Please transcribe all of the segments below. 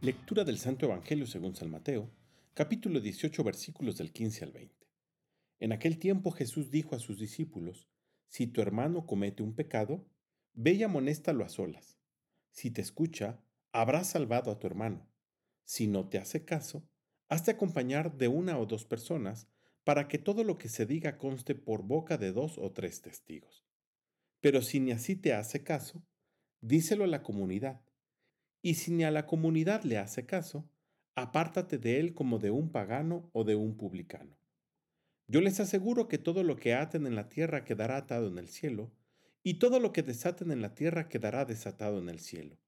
Lectura del Santo Evangelio según San Mateo, capítulo 18, versículos del 15 al 20. En aquel tiempo Jesús dijo a sus discípulos, Si tu hermano comete un pecado, ve y amonéstalo a solas. Si te escucha, habrás salvado a tu hermano. Si no te hace caso, hazte acompañar de una o dos personas para que todo lo que se diga conste por boca de dos o tres testigos. Pero si ni así te hace caso, díselo a la comunidad y si ni a la comunidad le hace caso, apártate de él como de un pagano o de un publicano. Yo les aseguro que todo lo que aten en la tierra quedará atado en el cielo, y todo lo que desaten en la tierra quedará desatado en el cielo.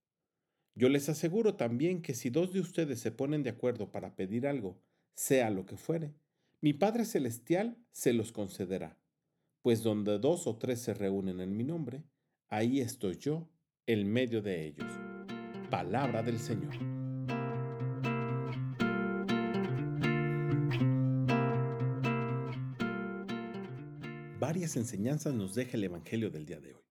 Yo les aseguro también que si dos de ustedes se ponen de acuerdo para pedir algo, sea lo que fuere, mi Padre Celestial se los concederá, pues donde dos o tres se reúnen en mi nombre, ahí estoy yo, en medio de ellos. Palabra del Señor. Varias enseñanzas nos deja el Evangelio del día de hoy,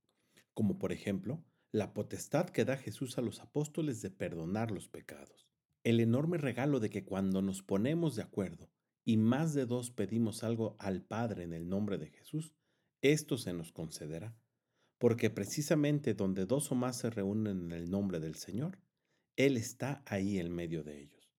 como por ejemplo la potestad que da Jesús a los apóstoles de perdonar los pecados, el enorme regalo de que cuando nos ponemos de acuerdo y más de dos pedimos algo al Padre en el nombre de Jesús, esto se nos concederá porque precisamente donde dos o más se reúnen en el nombre del Señor, Él está ahí en medio de ellos.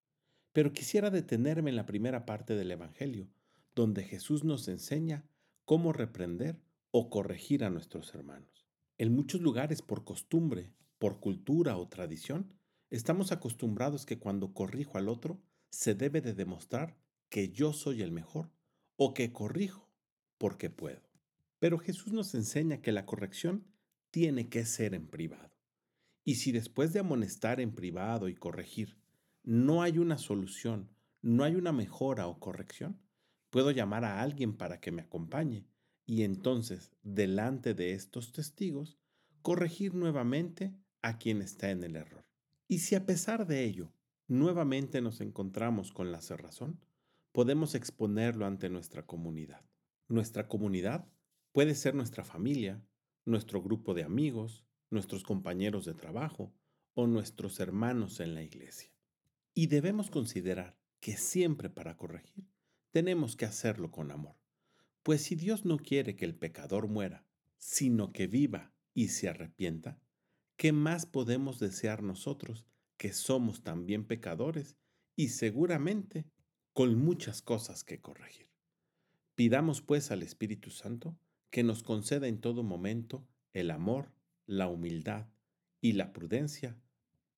Pero quisiera detenerme en la primera parte del Evangelio, donde Jesús nos enseña cómo reprender o corregir a nuestros hermanos. En muchos lugares, por costumbre, por cultura o tradición, estamos acostumbrados que cuando corrijo al otro, se debe de demostrar que yo soy el mejor o que corrijo porque puedo. Pero Jesús nos enseña que la corrección tiene que ser en privado. Y si después de amonestar en privado y corregir no hay una solución, no hay una mejora o corrección, puedo llamar a alguien para que me acompañe y entonces, delante de estos testigos, corregir nuevamente a quien está en el error. Y si a pesar de ello nuevamente nos encontramos con la cerrazón, podemos exponerlo ante nuestra comunidad. Nuestra comunidad Puede ser nuestra familia, nuestro grupo de amigos, nuestros compañeros de trabajo o nuestros hermanos en la iglesia. Y debemos considerar que siempre para corregir tenemos que hacerlo con amor. Pues si Dios no quiere que el pecador muera, sino que viva y se arrepienta, ¿qué más podemos desear nosotros que somos también pecadores y seguramente con muchas cosas que corregir? Pidamos pues al Espíritu Santo que nos conceda en todo momento el amor, la humildad y la prudencia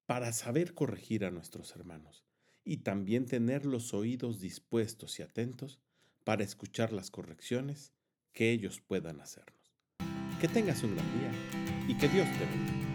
para saber corregir a nuestros hermanos y también tener los oídos dispuestos y atentos para escuchar las correcciones que ellos puedan hacernos. Que tengas un gran día y que Dios te bendiga.